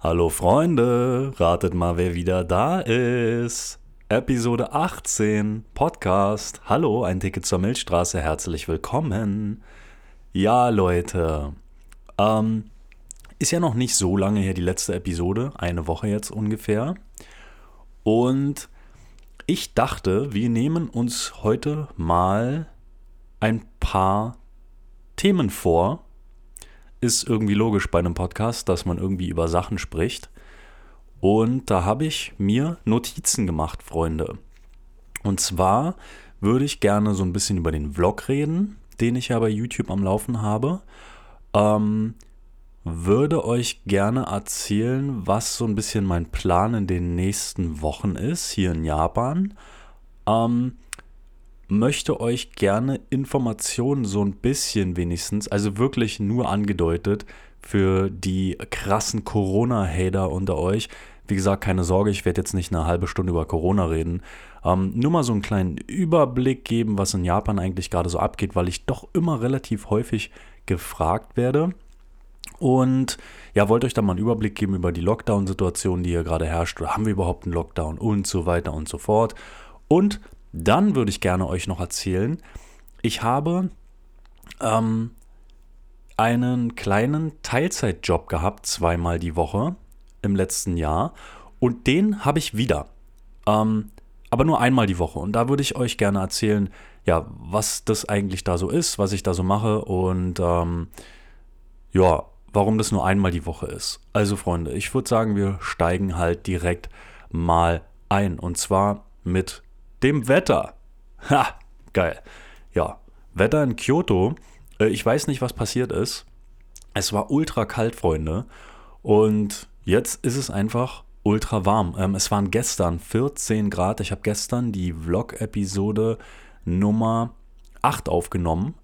Hallo Freunde, ratet mal, wer wieder da ist. Episode 18, Podcast. Hallo, ein Ticket zur Milchstraße, herzlich willkommen. Ja, Leute, ähm, ist ja noch nicht so lange her die letzte Episode, eine Woche jetzt ungefähr. Und ich dachte, wir nehmen uns heute mal ein paar Themen vor, ist irgendwie logisch bei einem Podcast, dass man irgendwie über Sachen spricht. Und da habe ich mir Notizen gemacht, Freunde. Und zwar würde ich gerne so ein bisschen über den Vlog reden, den ich ja bei YouTube am Laufen habe. Ähm, würde euch gerne erzählen, was so ein bisschen mein Plan in den nächsten Wochen ist, hier in Japan. Ähm, möchte euch gerne Informationen so ein bisschen wenigstens, also wirklich nur angedeutet für die krassen Corona-Hater unter euch. Wie gesagt, keine Sorge, ich werde jetzt nicht eine halbe Stunde über Corona reden. Ähm, nur mal so einen kleinen Überblick geben, was in Japan eigentlich gerade so abgeht, weil ich doch immer relativ häufig gefragt werde. Und ja, wollte euch da mal einen Überblick geben über die Lockdown-Situation, die hier gerade herrscht. Haben wir überhaupt einen Lockdown und so weiter und so fort. Und dann würde ich gerne euch noch erzählen, ich habe ähm, einen kleinen Teilzeitjob gehabt, zweimal die Woche im letzten Jahr. Und den habe ich wieder. Ähm, aber nur einmal die Woche. Und da würde ich euch gerne erzählen, ja, was das eigentlich da so ist, was ich da so mache und ähm, ja, warum das nur einmal die Woche ist. Also Freunde, ich würde sagen, wir steigen halt direkt mal ein. Und zwar mit dem Wetter. Ha, geil. Ja, Wetter in Kyoto. Äh, ich weiß nicht, was passiert ist. Es war ultra kalt, Freunde. Und jetzt ist es einfach ultra warm. Ähm, es waren gestern 14 Grad. Ich habe gestern die Vlog-Episode Nummer 8 aufgenommen.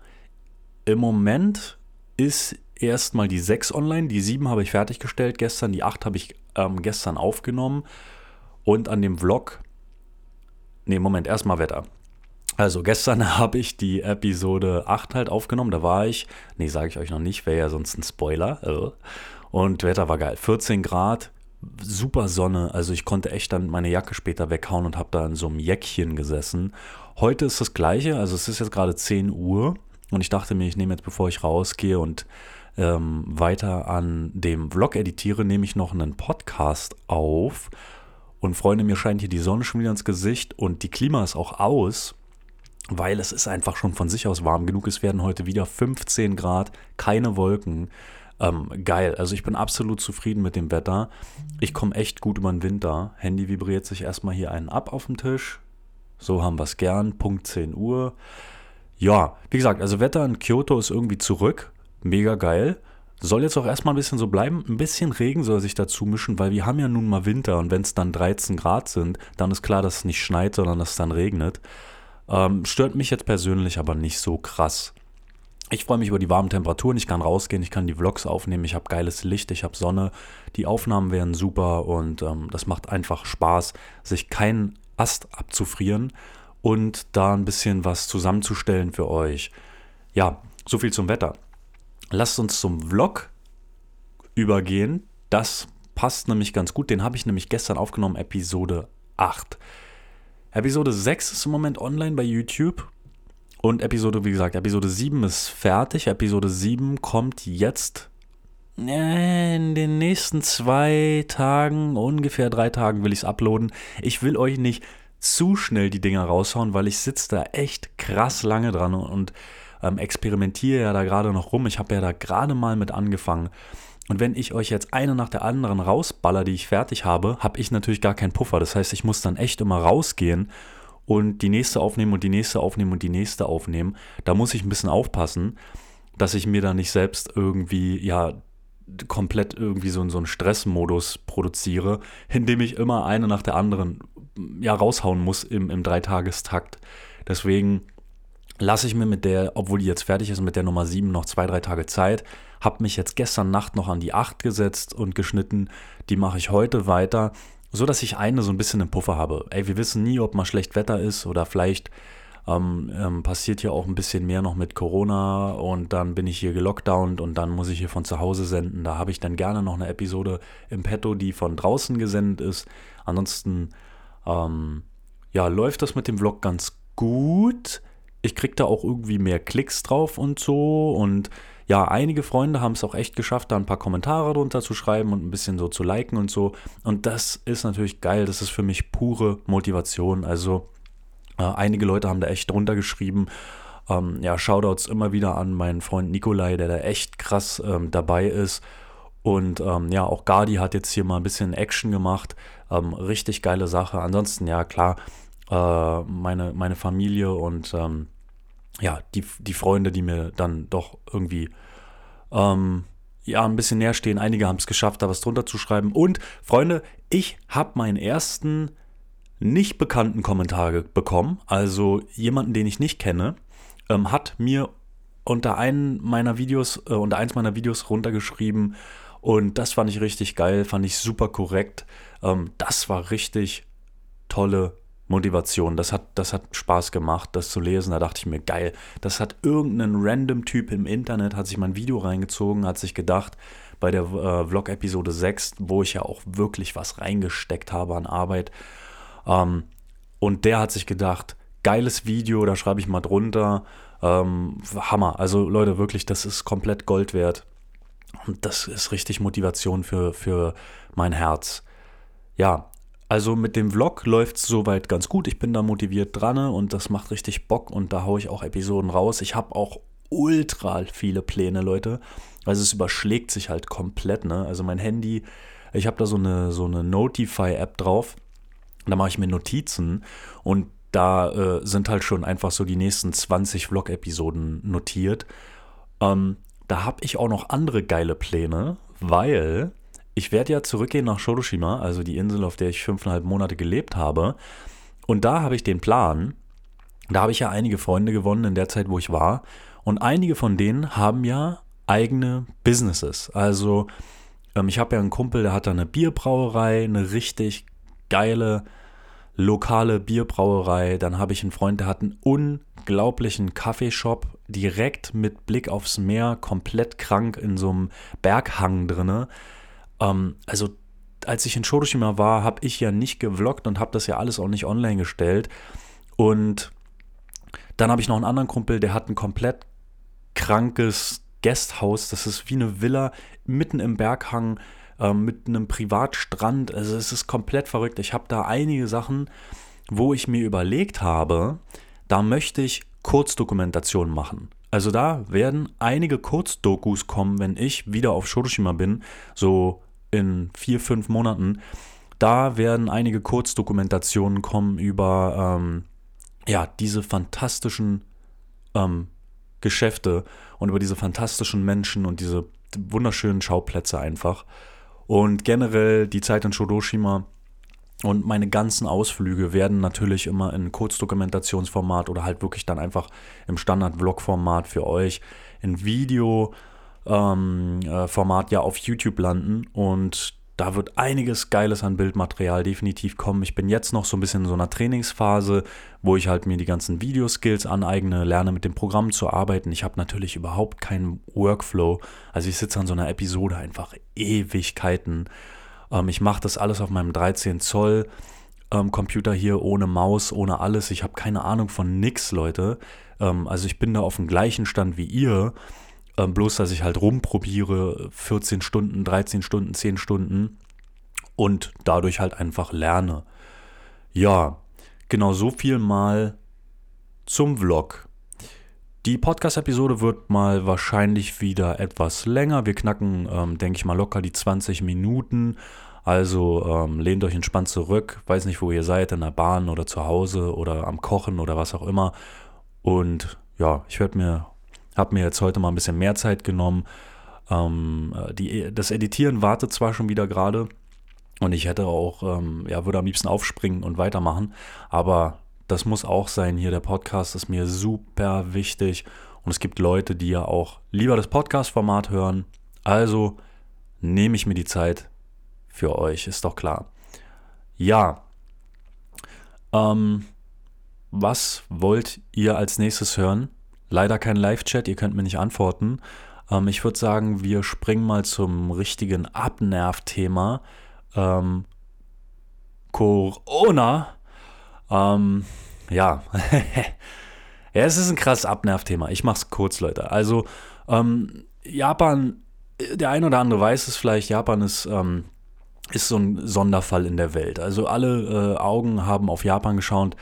Im Moment ist erstmal die 6 online. Die 7 habe ich fertiggestellt gestern. Die 8 habe ich ähm, gestern aufgenommen. Und an dem Vlog Nee, Moment, erstmal Wetter. Also gestern habe ich die Episode 8 halt aufgenommen. Da war ich, nee, sage ich euch noch nicht, wäre ja sonst ein Spoiler. Äh. Und Wetter war geil. 14 Grad, super Sonne. Also ich konnte echt dann meine Jacke später weghauen und habe da in so einem Jäckchen gesessen. Heute ist das gleiche, also es ist jetzt gerade 10 Uhr. Und ich dachte mir, ich nehme jetzt, bevor ich rausgehe und ähm, weiter an dem Vlog editiere, nehme ich noch einen Podcast auf und Freunde, mir scheint hier die Sonne schon wieder ins Gesicht und die Klima ist auch aus, weil es ist einfach schon von sich aus warm genug. Es werden heute wieder 15 Grad, keine Wolken. Ähm, geil, also ich bin absolut zufrieden mit dem Wetter. Ich komme echt gut über den Winter. Handy vibriert sich erstmal hier einen ab auf dem Tisch. So haben wir es gern. Punkt 10 Uhr. Ja, wie gesagt, also Wetter in Kyoto ist irgendwie zurück. Mega geil. Soll jetzt auch erstmal ein bisschen so bleiben. Ein bisschen Regen soll sich dazu mischen, weil wir haben ja nun mal Winter und wenn es dann 13 Grad sind, dann ist klar, dass es nicht schneit, sondern dass es dann regnet. Ähm, stört mich jetzt persönlich aber nicht so krass. Ich freue mich über die warmen Temperaturen, ich kann rausgehen, ich kann die Vlogs aufnehmen, ich habe geiles Licht, ich habe Sonne, die Aufnahmen wären super und ähm, das macht einfach Spaß, sich keinen Ast abzufrieren und da ein bisschen was zusammenzustellen für euch. Ja, so viel zum Wetter. Lasst uns zum Vlog übergehen. Das passt nämlich ganz gut. Den habe ich nämlich gestern aufgenommen, Episode 8. Episode 6 ist im Moment online bei YouTube. Und Episode, wie gesagt, Episode 7 ist fertig. Episode 7 kommt jetzt äh, in den nächsten zwei Tagen, ungefähr drei Tagen will ich es uploaden. Ich will euch nicht zu schnell die Dinger raushauen, weil ich sitze da echt krass lange dran und ähm, experimentiere ja da gerade noch rum. Ich habe ja da gerade mal mit angefangen. Und wenn ich euch jetzt eine nach der anderen rausballer, die ich fertig habe, habe ich natürlich gar keinen Puffer. Das heißt, ich muss dann echt immer rausgehen und die nächste aufnehmen und die nächste aufnehmen und die nächste aufnehmen. Da muss ich ein bisschen aufpassen, dass ich mir da nicht selbst irgendwie, ja, komplett irgendwie so, so einen Stressmodus produziere, indem ich immer eine nach der anderen ja raushauen muss im, im Dreitagestakt. Deswegen lasse ich mir mit der, obwohl die jetzt fertig ist, mit der Nummer 7 noch zwei, drei Tage Zeit. Habe mich jetzt gestern Nacht noch an die 8 gesetzt und geschnitten. Die mache ich heute weiter, so dass ich eine so ein bisschen im Puffer habe. Ey, wir wissen nie, ob mal schlecht Wetter ist oder vielleicht Ähm, ähm, passiert ja auch ein bisschen mehr noch mit Corona und dann bin ich hier gelockdownt und dann muss ich hier von zu Hause senden. Da habe ich dann gerne noch eine Episode im Petto, die von draußen gesendet ist. Ansonsten ähm, ja, läuft das mit dem Vlog ganz gut. Ich kriege da auch irgendwie mehr Klicks drauf und so und ja, einige Freunde haben es auch echt geschafft, da ein paar Kommentare drunter zu schreiben und ein bisschen so zu liken und so. Und das ist natürlich geil. Das ist für mich pure Motivation. Also äh, einige Leute haben da echt drunter geschrieben. Ähm, ja, Shoutouts immer wieder an meinen Freund Nikolai, der da echt krass ähm, dabei ist. Und ähm, ja, auch Gardi hat jetzt hier mal ein bisschen Action gemacht. Ähm, richtig geile Sache. Ansonsten, ja, klar, äh, meine, meine Familie und ähm, ja, die, die Freunde, die mir dann doch irgendwie ähm, ja, ein bisschen näher stehen. Einige haben es geschafft, da was drunter zu schreiben. Und Freunde, ich habe meinen ersten nicht bekannten Kommentar bekommen. Also jemanden, den ich nicht kenne, ähm, hat mir unter einen meiner Videos, äh, unter eins meiner Videos runtergeschrieben. Und das fand ich richtig geil, fand ich super korrekt. Ähm, das war richtig tolle Motivation. Das hat, das hat Spaß gemacht, das zu lesen. Da dachte ich mir, geil, das hat irgendein random Typ im Internet, hat sich mein Video reingezogen, hat sich gedacht, bei der äh, Vlog-Episode 6, wo ich ja auch wirklich was reingesteckt habe an Arbeit, ähm, und der hat sich gedacht, geiles Video, da schreibe ich mal drunter. Ähm, Hammer. Also Leute, wirklich, das ist komplett Gold wert. Und das ist richtig Motivation für, für mein Herz. Ja, also mit dem Vlog läuft es soweit ganz gut. Ich bin da motiviert dran und das macht richtig Bock und da haue ich auch Episoden raus. Ich habe auch ultra viele Pläne, Leute. Also es überschlägt sich halt komplett, ne? Also mein Handy, ich habe da so eine, so eine Notify-App drauf da mache ich mir Notizen und da äh, sind halt schon einfach so die nächsten 20 Vlog-Episoden notiert. Ähm, da habe ich auch noch andere geile Pläne, weil ich werde ja zurückgehen nach Shodoshima, also die Insel, auf der ich fünfeinhalb Monate gelebt habe. Und da habe ich den Plan, da habe ich ja einige Freunde gewonnen in der Zeit, wo ich war. Und einige von denen haben ja eigene Businesses. Also ähm, ich habe ja einen Kumpel, der hat da eine Bierbrauerei, eine richtig geile lokale Bierbrauerei. Dann habe ich einen Freund, der hat einen unglaublichen Kaffeeshop direkt mit Blick aufs Meer, komplett krank in so einem Berghang drinne. Ähm, also als ich in Shodoshima war, habe ich ja nicht gevloggt und habe das ja alles auch nicht online gestellt. Und dann habe ich noch einen anderen Kumpel, der hat ein komplett krankes Guesthouse. Das ist wie eine Villa mitten im Berghang ähm, mit einem Privatstrand. Also es ist komplett verrückt. Ich habe da einige Sachen, wo ich mir überlegt habe, da möchte ich Kurzdokumentationen machen. Also da werden einige Kurzdokus kommen, wenn ich wieder auf Shodoshima bin, so in vier, fünf Monaten. Da werden einige Kurzdokumentationen kommen über ähm, ja, diese fantastischen ähm, Geschäfte und über diese fantastischen Menschen und diese wunderschönen Schauplätze einfach. Und generell die Zeit in Shodoshima und meine ganzen Ausflüge werden natürlich immer in Kurzdokumentationsformat oder halt wirklich dann einfach im Standard-Vlog-Format für euch in Video-Format ähm, äh, ja auf YouTube landen. Und da wird einiges Geiles an Bildmaterial definitiv kommen. Ich bin jetzt noch so ein bisschen in so einer Trainingsphase, wo ich halt mir die ganzen Videoskills aneigne, lerne mit dem Programm zu arbeiten. Ich habe natürlich überhaupt keinen Workflow. Also ich sitze an so einer Episode einfach Ewigkeiten. Ähm, ich mache das alles auf meinem 13 Zoll ähm, Computer hier ohne Maus, ohne alles. Ich habe keine Ahnung von nix, Leute. Ähm, also ich bin da auf dem gleichen Stand wie ihr. Ähm, bloß, dass ich halt rumprobiere, 14 Stunden, 13 Stunden, 10 Stunden und dadurch halt einfach lerne. Ja, genau so viel mal zum Vlog. Die Podcast-Episode wird mal wahrscheinlich wieder etwas länger. Wir knacken, ähm, denke ich mal, locker die 20 Minuten. Also ähm, lehnt euch entspannt zurück. Weiß nicht, wo ihr seid, in der Bahn oder zu Hause oder am Kochen oder was auch immer. Und ja, ich werde mir habe mir jetzt heute mal ein bisschen mehr Zeit genommen. Ähm, die, das Editieren wartet zwar schon wieder gerade und ich hätte auch, ähm, ja, würde am liebsten aufspringen und weitermachen, aber das muss auch sein hier. Der Podcast ist mir super wichtig und es gibt Leute, die ja auch lieber das Podcast-Format hören. Also nehme ich mir die Zeit für euch, ist doch klar. Ja. Ähm, was wollt ihr als nächstes hören? Leider kein Live-Chat, ihr könnt mir nicht antworten. Ähm, ich würde sagen, wir springen mal zum richtigen Abnerv-Thema. Ähm, Corona. Ähm, ja. ja, es ist ein krasses Abnervthema. Ich mache es kurz, Leute. Also, ähm, Japan, der ein oder andere weiß es vielleicht, Japan ist, ähm, ist so ein Sonderfall in der Welt. Also alle äh, Augen haben auf Japan geschaut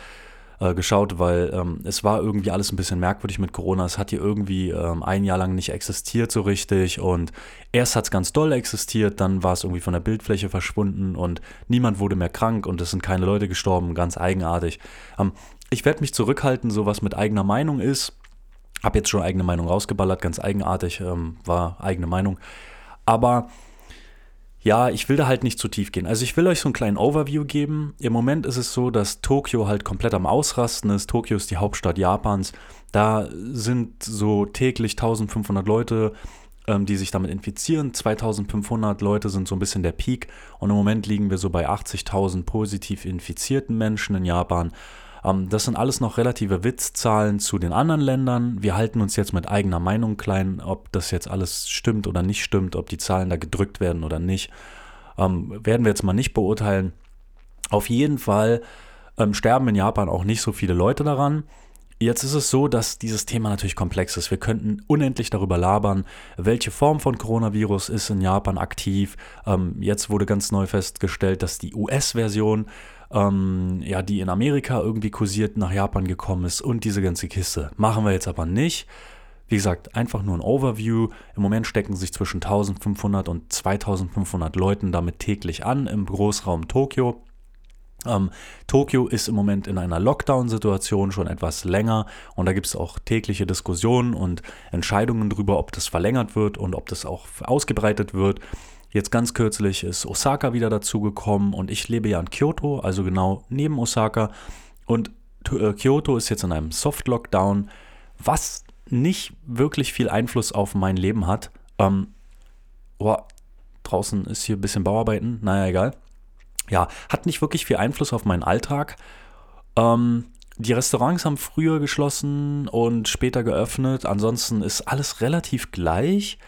äh, geschaut, weil ähm, es war irgendwie alles ein bisschen merkwürdig mit Corona. Es hat hier irgendwie ähm, ein Jahr lang nicht existiert so richtig und erst hat es ganz doll existiert, dann war es irgendwie von der Bildfläche verschwunden und niemand wurde mehr krank und es sind keine Leute gestorben, ganz eigenartig. Ähm, ich werde mich zurückhalten, so was mit eigener Meinung ist. Hab jetzt schon eigene Meinung rausgeballert, ganz eigenartig, ähm, war eigene Meinung. Aber ja, ich will da halt nicht zu tief gehen. Also ich will euch so einen kleinen Overview geben. Im Moment ist es so, dass Tokio halt komplett am Ausrasten ist. Tokio ist die Hauptstadt Japans. Da sind so täglich 1500 Leute, ähm, die sich damit infizieren. 2500 Leute sind so ein bisschen der Peak. Und im Moment liegen wir so bei 80.000 positiv infizierten Menschen in Japan. Ähm, das sind alles noch relative Witzzahlen zu den anderen Ländern. Wir halten uns jetzt mit eigener Meinung klein, ob das jetzt alles stimmt oder nicht stimmt, ob die Zahlen da gedrückt werden oder nicht. Ähm, werden wir jetzt mal nicht beurteilen. Auf jeden Fall ähm, sterben in Japan auch nicht so viele Leute daran. Jetzt ist es so, dass dieses Thema natürlich komplex ist. Wir könnten unendlich darüber labern, welche Form von Coronavirus ist in Japan aktiv. Ähm, jetzt wurde ganz neu festgestellt, dass die US-Version ähm, ja, die in Amerika irgendwie kursiert, nach Japan gekommen ist und diese ganze Kiste. Machen wir jetzt aber nicht. Wie gesagt, einfach nur ein Overview. Im Moment stecken sich zwischen 1500 und 2500 Leuten damit täglich an im Großraum Tokio. Ähm, Tokio ist im Moment in einer Lockdown-Situation schon etwas länger und da gibt es auch tägliche Diskussionen und Entscheidungen darüber, ob das verlängert wird und ob das auch ausgebreitet wird. Jetzt ganz kürzlich ist Osaka wieder dazugekommen und ich lebe ja in Kyoto, also genau neben Osaka. Und äh, Kyoto ist jetzt in einem Soft-Lockdown, was nicht wirklich viel Einfluss auf mein Leben hat. Ähm, oh, draußen ist hier ein bisschen Bauarbeiten, naja, egal. Ja, hat nicht wirklich viel Einfluss auf meinen Alltag. Ähm, die Restaurants haben früher geschlossen und später geöffnet. Ansonsten ist alles relativ gleich.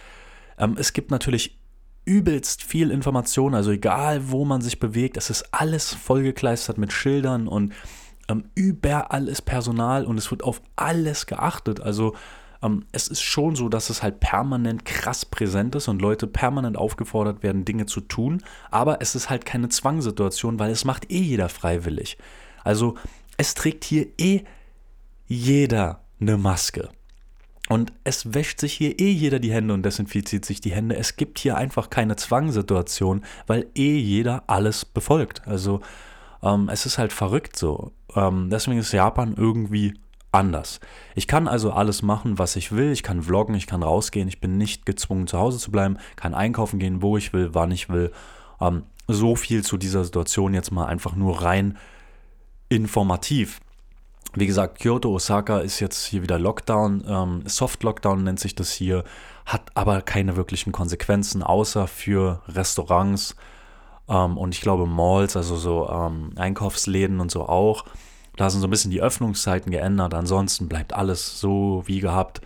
Ähm, es gibt natürlich übelst viel Information, also egal wo man sich bewegt, es ist alles vollgekleistert mit Schildern und ähm, überall ist Personal und es wird auf alles geachtet. Also ähm, es ist schon so, dass es halt permanent krass präsent ist und Leute permanent aufgefordert werden, Dinge zu tun, aber es ist halt keine Zwangssituation, weil es macht eh jeder freiwillig. Also es trägt hier eh jeder eine Maske. Und es wäscht sich hier eh jeder die Hände und desinfiziert sich die Hände. Es gibt hier einfach keine Zwangssituation, weil eh jeder alles befolgt. Also ähm, es ist halt verrückt so. Ähm, deswegen ist Japan irgendwie anders. Ich kann also alles machen, was ich will. Ich kann vloggen, ich kann rausgehen. Ich bin nicht gezwungen, zu Hause zu bleiben. Kann einkaufen gehen, wo ich will, wann ich will. Ähm, so viel zu dieser Situation jetzt mal einfach nur rein informativ. Wie gesagt, Kyoto, Osaka ist jetzt hier wieder Lockdown. Ähm, Soft Lockdown nennt sich das hier, hat aber keine wirklichen Konsequenzen, außer für Restaurants ähm, und ich glaube Malls, also so ähm, Einkaufsläden und so auch. Da sind so ein bisschen die Öffnungszeiten geändert. Ansonsten bleibt alles so wie gehabt.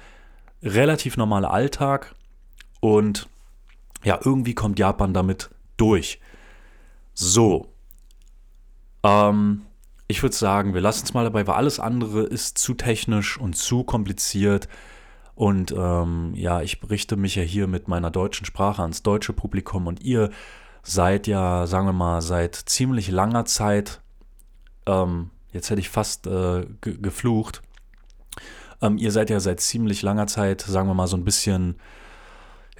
Relativ normaler Alltag und ja, irgendwie kommt Japan damit durch. So. Ähm, ich würde sagen, wir lassen es mal dabei, weil alles andere ist zu technisch und zu kompliziert. Und ähm, ja, ich berichte mich ja hier mit meiner deutschen Sprache ans deutsche Publikum und ihr seid ja, sagen wir mal, seit ziemlich langer Zeit, ähm, jetzt hätte ich fast äh, ge geflucht, ähm, ihr seid ja seit ziemlich langer Zeit, sagen wir mal, so ein bisschen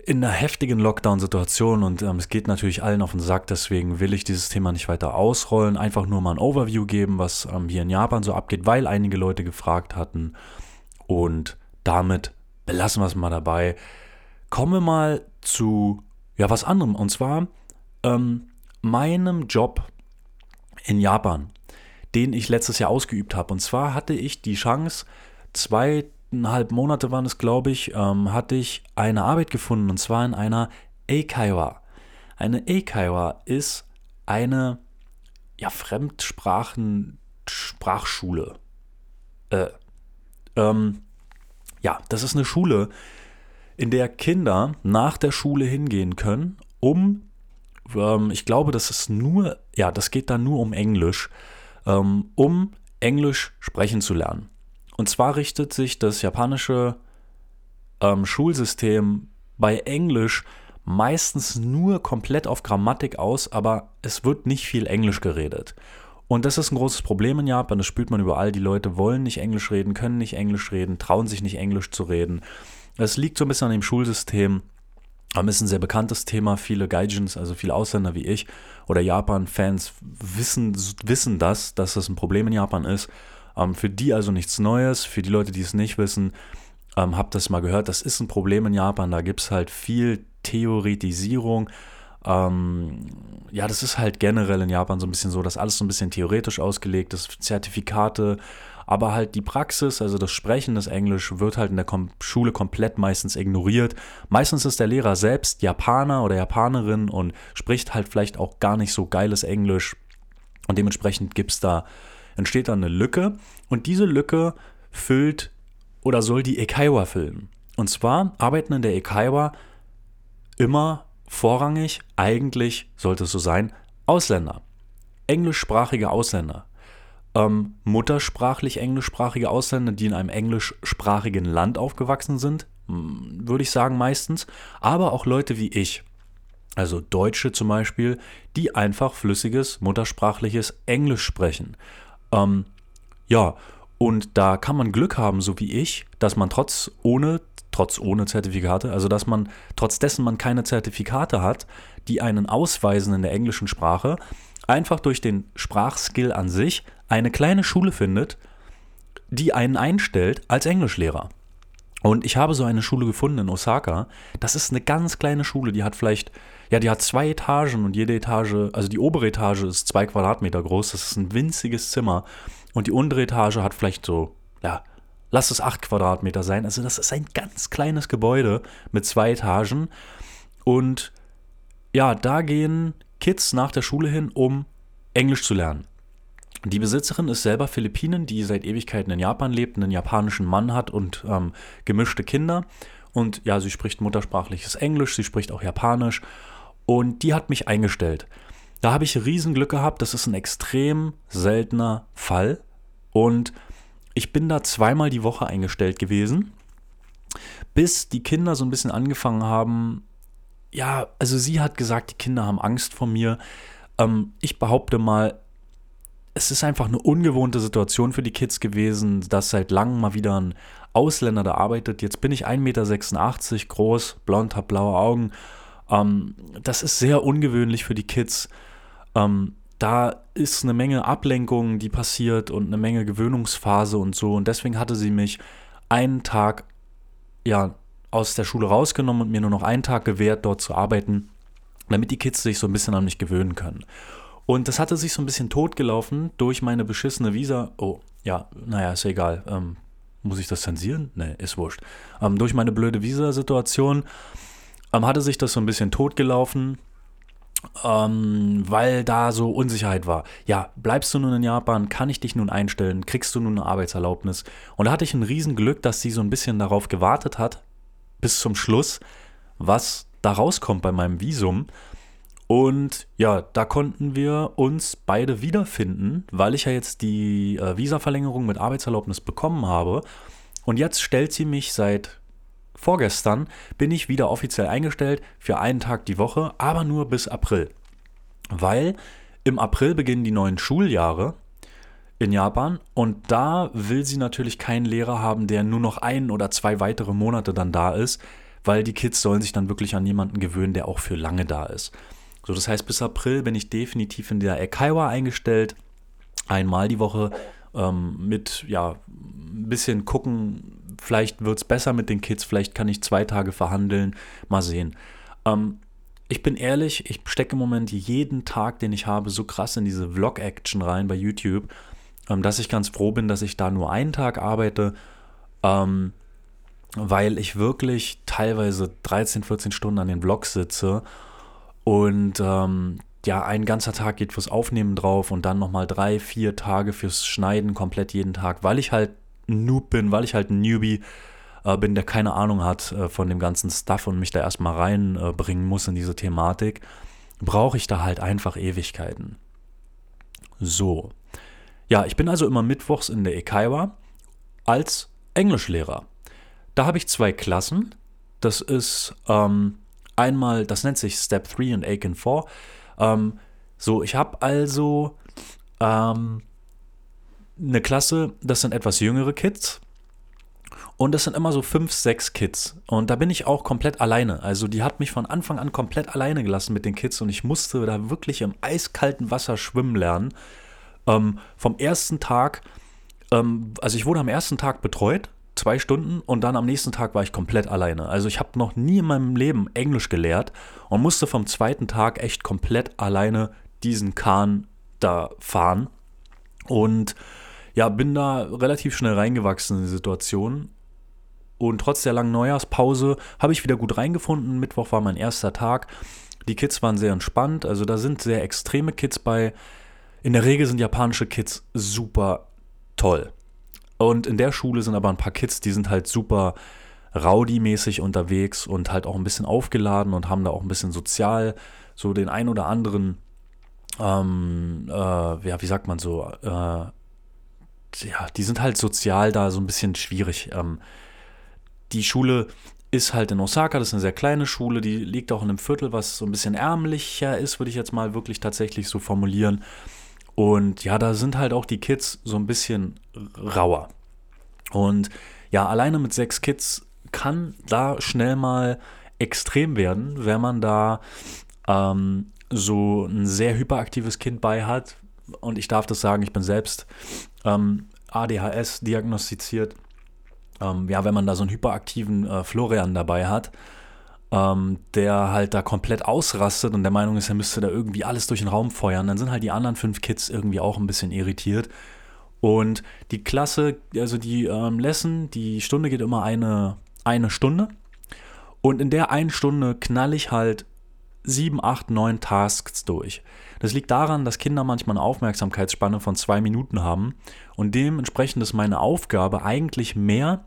in einer heftigen Lockdown-Situation und ähm, es geht natürlich allen auf den Sack, deswegen will ich dieses Thema nicht weiter ausrollen, einfach nur mal ein Overview geben, was ähm, hier in Japan so abgeht, weil einige Leute gefragt hatten. Und damit belassen wir es mal dabei. Kommen wir mal zu ja was anderem. Und zwar ähm, meinem Job in Japan, den ich letztes Jahr ausgeübt habe. Und zwar hatte ich die Chance zwei eineinhalb Monate waren es, glaube ich, ähm, hatte ich eine Arbeit gefunden und zwar in einer Eikaiwa. Eine Eikaiwa ist eine ja, Fremdsprachen-Sprachschule. Äh, ähm, ja, das ist eine Schule, in der Kinder nach der Schule hingehen können, um, ähm, ich glaube, das ist nur, ja, das geht da nur um Englisch, ähm, um Englisch sprechen zu lernen. Und zwar richtet sich das japanische ähm, Schulsystem bei Englisch meistens nur komplett auf Grammatik aus, aber es wird nicht viel Englisch geredet. Und das ist ein großes Problem in Japan, das spürt man überall. Die Leute wollen nicht Englisch reden, können nicht Englisch reden, trauen sich nicht Englisch zu reden. Es liegt so ein bisschen an dem Schulsystem. Aber ist ein sehr bekanntes Thema. Viele Gaijins, also viele Ausländer wie ich oder Japan-Fans wissen, wissen das, dass das ein Problem in Japan ist. Ähm, für die also nichts Neues. Für die Leute, die es nicht wissen, ähm, habt das mal gehört. Das ist ein Problem in Japan. Da gibt es halt viel Theoretisierung. Ähm, ja, das ist halt generell in Japan so ein bisschen so, dass alles so ein bisschen theoretisch ausgelegt ist. Zertifikate, aber halt die Praxis, also das Sprechen des Englisch, wird halt in der Kom Schule komplett meistens ignoriert. Meistens ist der Lehrer selbst Japaner oder Japanerin und spricht halt vielleicht auch gar nicht so geiles Englisch. Und dementsprechend gibt's da, entsteht da eine Lücke. Und diese Lücke füllt oder soll die Ekaiwa füllen. Und zwar arbeiten in der Ekaiwa immer vorrangig, eigentlich sollte es so sein, Ausländer. Englischsprachige Ausländer ähm, muttersprachlich englischsprachige Ausländer, die in einem englischsprachigen Land aufgewachsen sind, würde ich sagen meistens, aber auch Leute wie ich, also Deutsche zum Beispiel, die einfach flüssiges, muttersprachliches Englisch sprechen. Ähm, ja, und da kann man Glück haben, so wie ich, dass man trotz ohne, trotz ohne Zertifikate, also dass man trotz dessen man keine Zertifikate hat, die einen ausweisen in der englischen Sprache, einfach durch den Sprachskill an sich eine kleine Schule findet, die einen einstellt als Englischlehrer. Und ich habe so eine Schule gefunden in Osaka. Das ist eine ganz kleine Schule, die hat vielleicht, ja, die hat zwei Etagen und jede Etage, also die obere Etage ist zwei Quadratmeter groß, das ist ein winziges Zimmer. Und die untere Etage hat vielleicht so, ja, lass es acht Quadratmeter sein. Also das ist ein ganz kleines Gebäude mit zwei Etagen. Und ja, da gehen Kids nach der Schule hin, um Englisch zu lernen. Die Besitzerin ist selber Philippinen, die seit Ewigkeiten in Japan lebt, einen japanischen Mann hat und ähm, gemischte Kinder. Und ja, sie spricht muttersprachliches Englisch, sie spricht auch Japanisch. Und die hat mich eingestellt. Da habe ich Riesenglück gehabt. Das ist ein extrem seltener Fall. Und ich bin da zweimal die Woche eingestellt gewesen, bis die Kinder so ein bisschen angefangen haben. Ja, also sie hat gesagt, die Kinder haben Angst vor mir. Ähm, ich behaupte mal, es ist einfach eine ungewohnte Situation für die Kids gewesen, dass seit langem mal wieder ein Ausländer da arbeitet. Jetzt bin ich 1,86 Meter groß, blond, habe blaue Augen. Ähm, das ist sehr ungewöhnlich für die Kids. Ähm, da ist eine Menge Ablenkung, die passiert und eine Menge Gewöhnungsphase und so. Und deswegen hatte sie mich einen Tag ja, aus der Schule rausgenommen und mir nur noch einen Tag gewährt, dort zu arbeiten, damit die Kids sich so ein bisschen an mich gewöhnen können. Und das hatte sich so ein bisschen totgelaufen durch meine beschissene Visa. Oh, ja, naja, ist egal. Ähm, muss ich das zensieren? Nee, ist wurscht. Ähm, durch meine blöde Visa-Situation ähm, hatte sich das so ein bisschen totgelaufen, ähm, weil da so Unsicherheit war. Ja, bleibst du nun in Japan? Kann ich dich nun einstellen? Kriegst du nun eine Arbeitserlaubnis? Und da hatte ich ein Riesenglück, dass sie so ein bisschen darauf gewartet hat, bis zum Schluss, was da rauskommt bei meinem Visum. Und ja, da konnten wir uns beide wiederfinden, weil ich ja jetzt die äh, Visa-Verlängerung mit Arbeitserlaubnis bekommen habe. Und jetzt stellt sie mich seit vorgestern, bin ich wieder offiziell eingestellt für einen Tag die Woche, aber nur bis April. Weil im April beginnen die neuen Schuljahre in Japan und da will sie natürlich keinen Lehrer haben, der nur noch ein oder zwei weitere Monate dann da ist, weil die Kids sollen sich dann wirklich an jemanden gewöhnen, der auch für lange da ist. So, das heißt, bis April bin ich definitiv in der Ekaiwa eingestellt. Einmal die Woche ähm, mit, ja, ein bisschen gucken, vielleicht wird es besser mit den Kids, vielleicht kann ich zwei Tage verhandeln. Mal sehen. Ähm, ich bin ehrlich, ich stecke im Moment jeden Tag, den ich habe, so krass in diese Vlog-Action rein bei YouTube, ähm, dass ich ganz froh bin, dass ich da nur einen Tag arbeite, ähm, weil ich wirklich teilweise 13, 14 Stunden an den Vlogs sitze und ähm, ja, ein ganzer Tag geht fürs Aufnehmen drauf und dann nochmal drei, vier Tage fürs Schneiden komplett jeden Tag, weil ich halt Noob bin, weil ich halt ein Newbie äh, bin, der keine Ahnung hat äh, von dem ganzen Stuff und mich da erstmal reinbringen muss in diese Thematik, brauche ich da halt einfach Ewigkeiten. So. Ja, ich bin also immer mittwochs in der Ekaiwa als Englischlehrer. Da habe ich zwei Klassen. Das ist ähm, einmal, das nennt sich Step 3 und Aiken 4. Ähm, so, ich habe also ähm, eine Klasse, das sind etwas jüngere Kids. Und das sind immer so fünf, sechs Kids. Und da bin ich auch komplett alleine. Also die hat mich von Anfang an komplett alleine gelassen mit den Kids und ich musste da wirklich im eiskalten Wasser schwimmen lernen. Ähm, vom ersten Tag, ähm, also ich wurde am ersten Tag betreut, zwei Stunden und dann am nächsten Tag war ich komplett alleine. Also ich habe noch nie in meinem Leben Englisch gelehrt und musste vom zweiten Tag echt komplett alleine diesen Kahn da fahren. Und ja, bin da relativ schnell reingewachsen in die Situation und trotz der langen Neujahrspause habe ich wieder gut reingefunden. Mittwoch war mein erster Tag. Die Kids waren sehr entspannt. Also da sind sehr extreme Kids bei. In der Regel sind japanische Kids super toll. Und in der Schule sind aber ein paar Kids, die sind halt super rowdy-mäßig unterwegs und halt auch ein bisschen aufgeladen und haben da auch ein bisschen sozial so den ein oder anderen, ähm, äh, ja, wie sagt man so, äh, ja, die sind halt sozial da so ein bisschen schwierig. Ähm, die Schule ist halt in Osaka, das ist eine sehr kleine Schule, die liegt auch in einem Viertel, was so ein bisschen ärmlicher ist, würde ich jetzt mal wirklich tatsächlich so formulieren. Und ja, da sind halt auch die Kids so ein bisschen rauer. Und ja, alleine mit sechs Kids kann da schnell mal extrem werden, wenn man da ähm, so ein sehr hyperaktives Kind bei hat. Und ich darf das sagen, ich bin selbst ähm, ADHS diagnostiziert ähm, ja, wenn man da so einen hyperaktiven äh, Florian dabei hat, ähm, der halt da komplett ausrastet und der Meinung ist, er müsste da irgendwie alles durch den Raum feuern, dann sind halt die anderen fünf Kids irgendwie auch ein bisschen irritiert. Und die Klasse, also die ähm, Lesson, die Stunde geht immer eine, eine Stunde. Und in der einen Stunde knall ich halt sieben, acht, neun Tasks durch. Das liegt daran, dass Kinder manchmal eine Aufmerksamkeitsspanne von zwei Minuten haben und dementsprechend ist meine Aufgabe eigentlich mehr,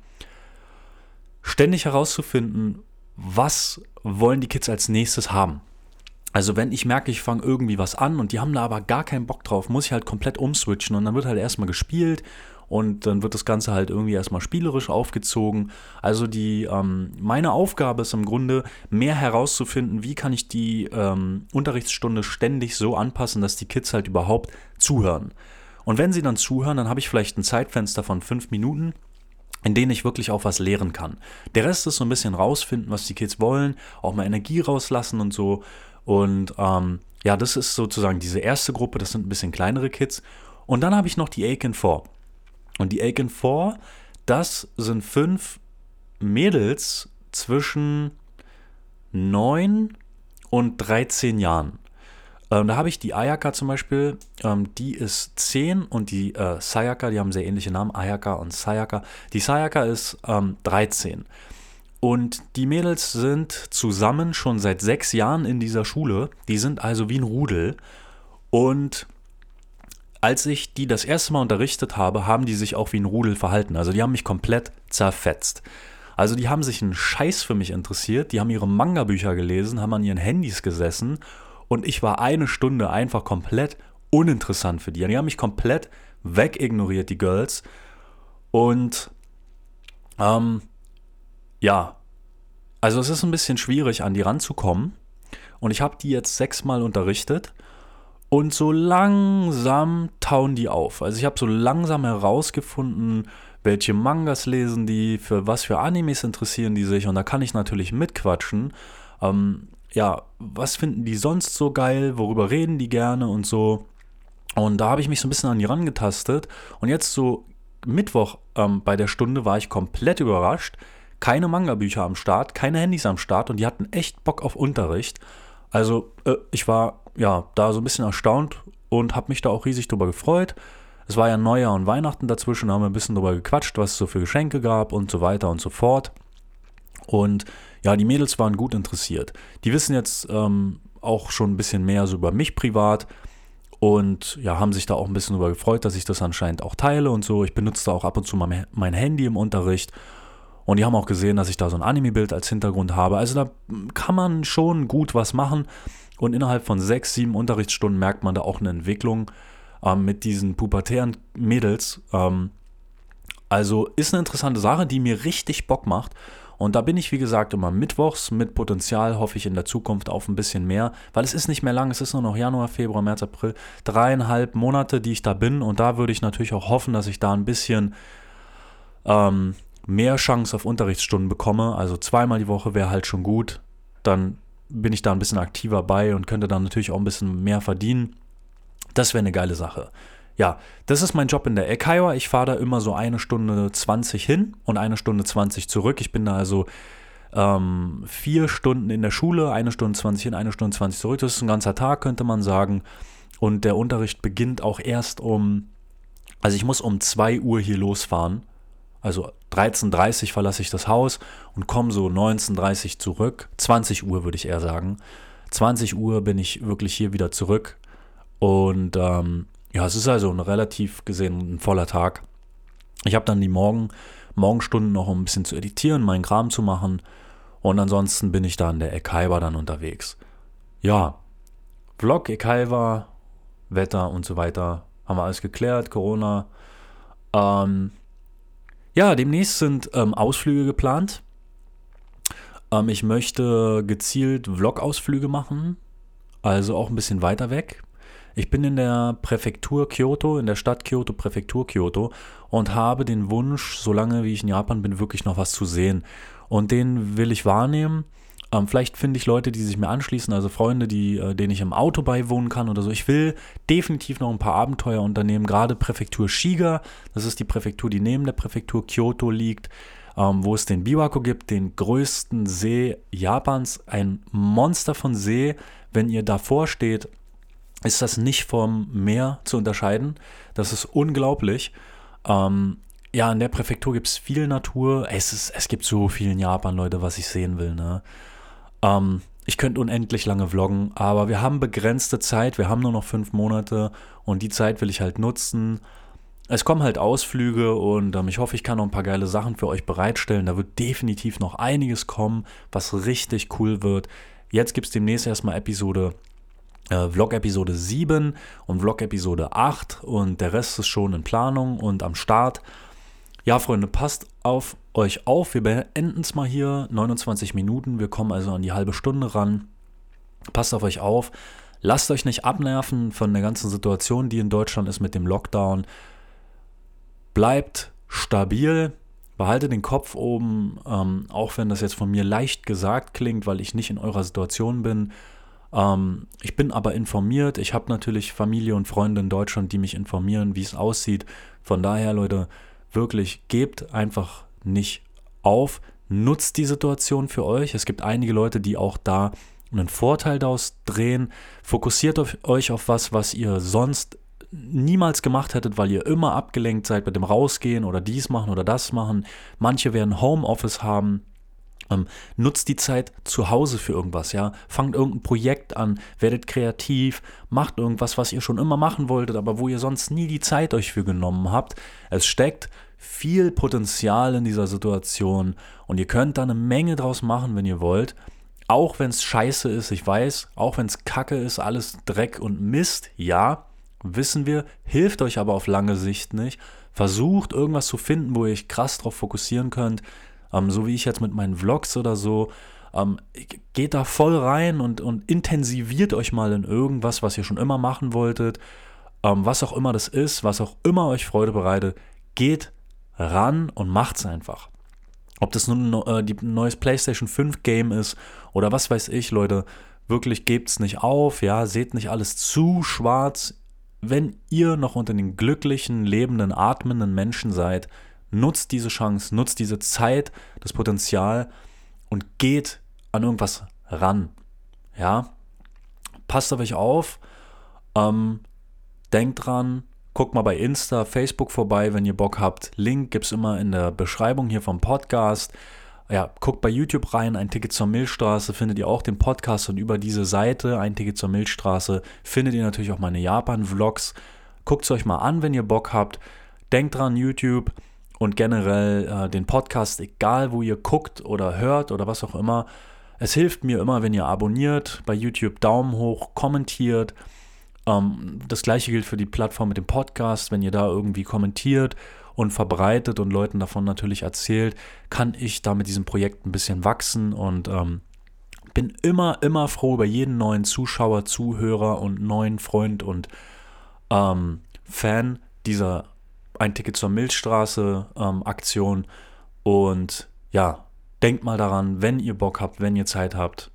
ständig herauszufinden, was wollen die Kids als nächstes haben. Also wenn ich merke, ich fange irgendwie was an und die haben da aber gar keinen Bock drauf, muss ich halt komplett umswitchen und dann wird halt erstmal gespielt und dann wird das Ganze halt irgendwie erstmal spielerisch aufgezogen. Also die, ähm, meine Aufgabe ist im Grunde mehr herauszufinden, wie kann ich die ähm, Unterrichtsstunde ständig so anpassen, dass die Kids halt überhaupt zuhören. Und wenn sie dann zuhören, dann habe ich vielleicht ein Zeitfenster von fünf Minuten, in denen ich wirklich auch was lehren kann. Der Rest ist so ein bisschen rausfinden, was die Kids wollen, auch mal Energie rauslassen und so. Und ähm, ja, das ist sozusagen diese erste Gruppe, das sind ein bisschen kleinere Kids. Und dann habe ich noch die Aiken 4. Und die Aiken 4, das sind fünf Mädels zwischen 9 und 13 Jahren. Ähm, da habe ich die Ayaka zum Beispiel, ähm, die ist 10 und die äh, Sayaka, die haben sehr ähnliche Namen, Ayaka und Sayaka. Die Sayaka ist ähm, 13. Und die Mädels sind zusammen schon seit sechs Jahren in dieser Schule. Die sind also wie ein Rudel. Und als ich die das erste Mal unterrichtet habe, haben die sich auch wie ein Rudel verhalten. Also die haben mich komplett zerfetzt. Also die haben sich einen Scheiß für mich interessiert, die haben ihre Manga-Bücher gelesen, haben an ihren Handys gesessen und ich war eine Stunde einfach komplett uninteressant für die. Die haben mich komplett wegignoriert, die Girls. Und ähm, ja, also es ist ein bisschen schwierig, an die ranzukommen. Und ich habe die jetzt sechsmal unterrichtet und so langsam tauen die auf. Also ich habe so langsam herausgefunden, welche Mangas lesen die, für was für Animes interessieren die sich. Und da kann ich natürlich mitquatschen. Ähm, ja, was finden die sonst so geil? Worüber reden die gerne und so. Und da habe ich mich so ein bisschen an die rangetastet. Und jetzt so Mittwoch ähm, bei der Stunde war ich komplett überrascht. Keine Manga-Bücher am Start, keine Handys am Start und die hatten echt Bock auf Unterricht. Also äh, ich war ja da so ein bisschen erstaunt und habe mich da auch riesig drüber gefreut. Es war ja Neujahr und Weihnachten dazwischen, da haben wir ein bisschen drüber gequatscht, was es so für Geschenke gab und so weiter und so fort. Und ja, die Mädels waren gut interessiert. Die wissen jetzt ähm, auch schon ein bisschen mehr so über mich privat. und ja, haben sich da auch ein bisschen darüber gefreut, dass ich das anscheinend auch teile und so. Ich benutze da auch ab und zu mein Handy im Unterricht. Und die haben auch gesehen, dass ich da so ein Anime-Bild als Hintergrund habe. Also da kann man schon gut was machen. Und innerhalb von sechs, sieben Unterrichtsstunden merkt man da auch eine Entwicklung ähm, mit diesen pubertären Mädels. Ähm, also ist eine interessante Sache, die mir richtig Bock macht. Und da bin ich, wie gesagt, immer mittwochs mit Potenzial, hoffe ich in der Zukunft auf ein bisschen mehr, weil es ist nicht mehr lang, es ist nur noch Januar, Februar, März, April, dreieinhalb Monate, die ich da bin. Und da würde ich natürlich auch hoffen, dass ich da ein bisschen ähm, mehr Chance auf Unterrichtsstunden bekomme. Also zweimal die Woche wäre halt schon gut. Dann bin ich da ein bisschen aktiver bei und könnte dann natürlich auch ein bisschen mehr verdienen. Das wäre eine geile Sache. Ja, das ist mein Job in der Eckhighway. Ich fahre da immer so eine Stunde 20 hin und eine Stunde 20 zurück. Ich bin da also ähm, vier Stunden in der Schule, eine Stunde 20 hin, eine Stunde 20 zurück. Das ist ein ganzer Tag, könnte man sagen. Und der Unterricht beginnt auch erst um, also ich muss um 2 Uhr hier losfahren. Also 13.30 Uhr verlasse ich das Haus und komme so 19.30 Uhr zurück. 20 Uhr würde ich eher sagen. 20 Uhr bin ich wirklich hier wieder zurück. Und ähm, ja, es ist also ein relativ gesehen ein voller Tag. Ich habe dann die Morgen, Morgenstunden noch um ein bisschen zu editieren, meinen Kram zu machen. Und ansonsten bin ich da in der Ekaiba dann unterwegs. Ja, Vlog, Ekaiba, Wetter und so weiter. Haben wir alles geklärt, Corona. Ähm, ja, demnächst sind ähm, Ausflüge geplant. Ähm, ich möchte gezielt Vlog-Ausflüge machen. Also auch ein bisschen weiter weg. Ich bin in der Präfektur Kyoto, in der Stadt Kyoto, Präfektur Kyoto und habe den Wunsch, solange wie ich in Japan bin, wirklich noch was zu sehen. Und den will ich wahrnehmen. Ähm, vielleicht finde ich Leute, die sich mir anschließen, also Freunde, die, äh, denen ich im Auto beiwohnen kann oder so. Ich will definitiv noch ein paar Abenteuer unternehmen, gerade Präfektur Shiga. Das ist die Präfektur, die neben der Präfektur Kyoto liegt. Ähm, wo es den Biwako gibt, den größten See Japans, ein Monster von See. Wenn ihr davor steht, ist das nicht vom Meer zu unterscheiden. Das ist unglaublich. Ähm, ja, in der Präfektur gibt es viel Natur. Es, ist, es gibt so viel in Japan, Leute, was ich sehen will. Ne? Ähm, ich könnte unendlich lange vloggen, aber wir haben begrenzte Zeit. Wir haben nur noch fünf Monate und die Zeit will ich halt nutzen. Es kommen halt Ausflüge und ähm, ich hoffe, ich kann noch ein paar geile Sachen für euch bereitstellen. Da wird definitiv noch einiges kommen, was richtig cool wird. Jetzt gibt es demnächst erstmal Episode äh, Vlog-Episode 7 und Vlog-Episode 8 und der Rest ist schon in Planung und am Start. Ja, Freunde, passt auf euch auf. Wir beenden es mal hier. 29 Minuten. Wir kommen also an die halbe Stunde ran. Passt auf euch auf. Lasst euch nicht abnerven von der ganzen Situation, die in Deutschland ist mit dem Lockdown. Bleibt stabil. Behaltet den Kopf oben, ähm, auch wenn das jetzt von mir leicht gesagt klingt, weil ich nicht in eurer Situation bin. Ähm, ich bin aber informiert. Ich habe natürlich Familie und Freunde in Deutschland, die mich informieren, wie es aussieht. Von daher, Leute, wirklich gebt einfach nicht auf. Nutzt die Situation für euch. Es gibt einige Leute, die auch da einen Vorteil daraus drehen. Fokussiert euch auf was, was ihr sonst niemals gemacht hättet, weil ihr immer abgelenkt seid mit dem Rausgehen oder dies machen oder das machen. Manche werden Homeoffice haben. Ähm, nutzt die Zeit zu Hause für irgendwas, ja. Fangt irgendein Projekt an, werdet kreativ, macht irgendwas, was ihr schon immer machen wolltet, aber wo ihr sonst nie die Zeit euch für genommen habt. Es steckt viel Potenzial in dieser Situation und ihr könnt da eine Menge draus machen, wenn ihr wollt. Auch wenn es scheiße ist, ich weiß, auch wenn es kacke ist, alles Dreck und Mist, ja, wissen wir, hilft euch aber auf lange Sicht nicht. Versucht irgendwas zu finden, wo ihr euch krass drauf fokussieren könnt ähm, so wie ich jetzt mit meinen Vlogs oder so. Ähm, geht da voll rein und, und intensiviert euch mal in irgendwas, was ihr schon immer machen wolltet. Ähm, was auch immer das ist, was auch immer euch Freude bereitet, geht ran und macht's einfach. Ob das nun äh, die neues PlayStation 5 Game ist oder was weiß ich, Leute, wirklich gebt's nicht auf, ja, seht nicht alles zu schwarz. Wenn ihr noch unter den glücklichen, lebenden, atmenden Menschen seid, Nutzt diese Chance, nutzt diese Zeit, das Potenzial und geht an irgendwas ran. Ja, passt auf euch auf. Ähm, denkt dran, guckt mal bei Insta, Facebook vorbei, wenn ihr Bock habt. Link gibt es immer in der Beschreibung hier vom Podcast. ja, guckt bei YouTube rein, ein Ticket zur Milchstraße, findet ihr auch den Podcast und über diese Seite, ein Ticket zur Milchstraße, findet ihr natürlich auch meine Japan-Vlogs. Guckt es euch mal an, wenn ihr Bock habt. Denkt dran, YouTube und generell äh, den Podcast, egal wo ihr guckt oder hört oder was auch immer. Es hilft mir immer, wenn ihr abonniert, bei YouTube Daumen hoch, kommentiert. Ähm, das gleiche gilt für die Plattform mit dem Podcast. Wenn ihr da irgendwie kommentiert und verbreitet und Leuten davon natürlich erzählt, kann ich da mit diesem Projekt ein bisschen wachsen und ähm, bin immer, immer froh über jeden neuen Zuschauer, Zuhörer und neuen Freund und ähm, Fan dieser Ein Ticket zur Milchstraße ähm, Aktion. Und ja, denkt mal daran, wenn ihr Bock habt, wenn ihr Zeit habt,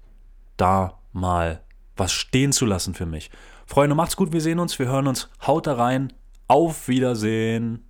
da mal was stehen zu lassen für mich. Freunde, macht's gut, wir sehen uns, wir hören uns. Haut da rein. Auf Wiedersehen.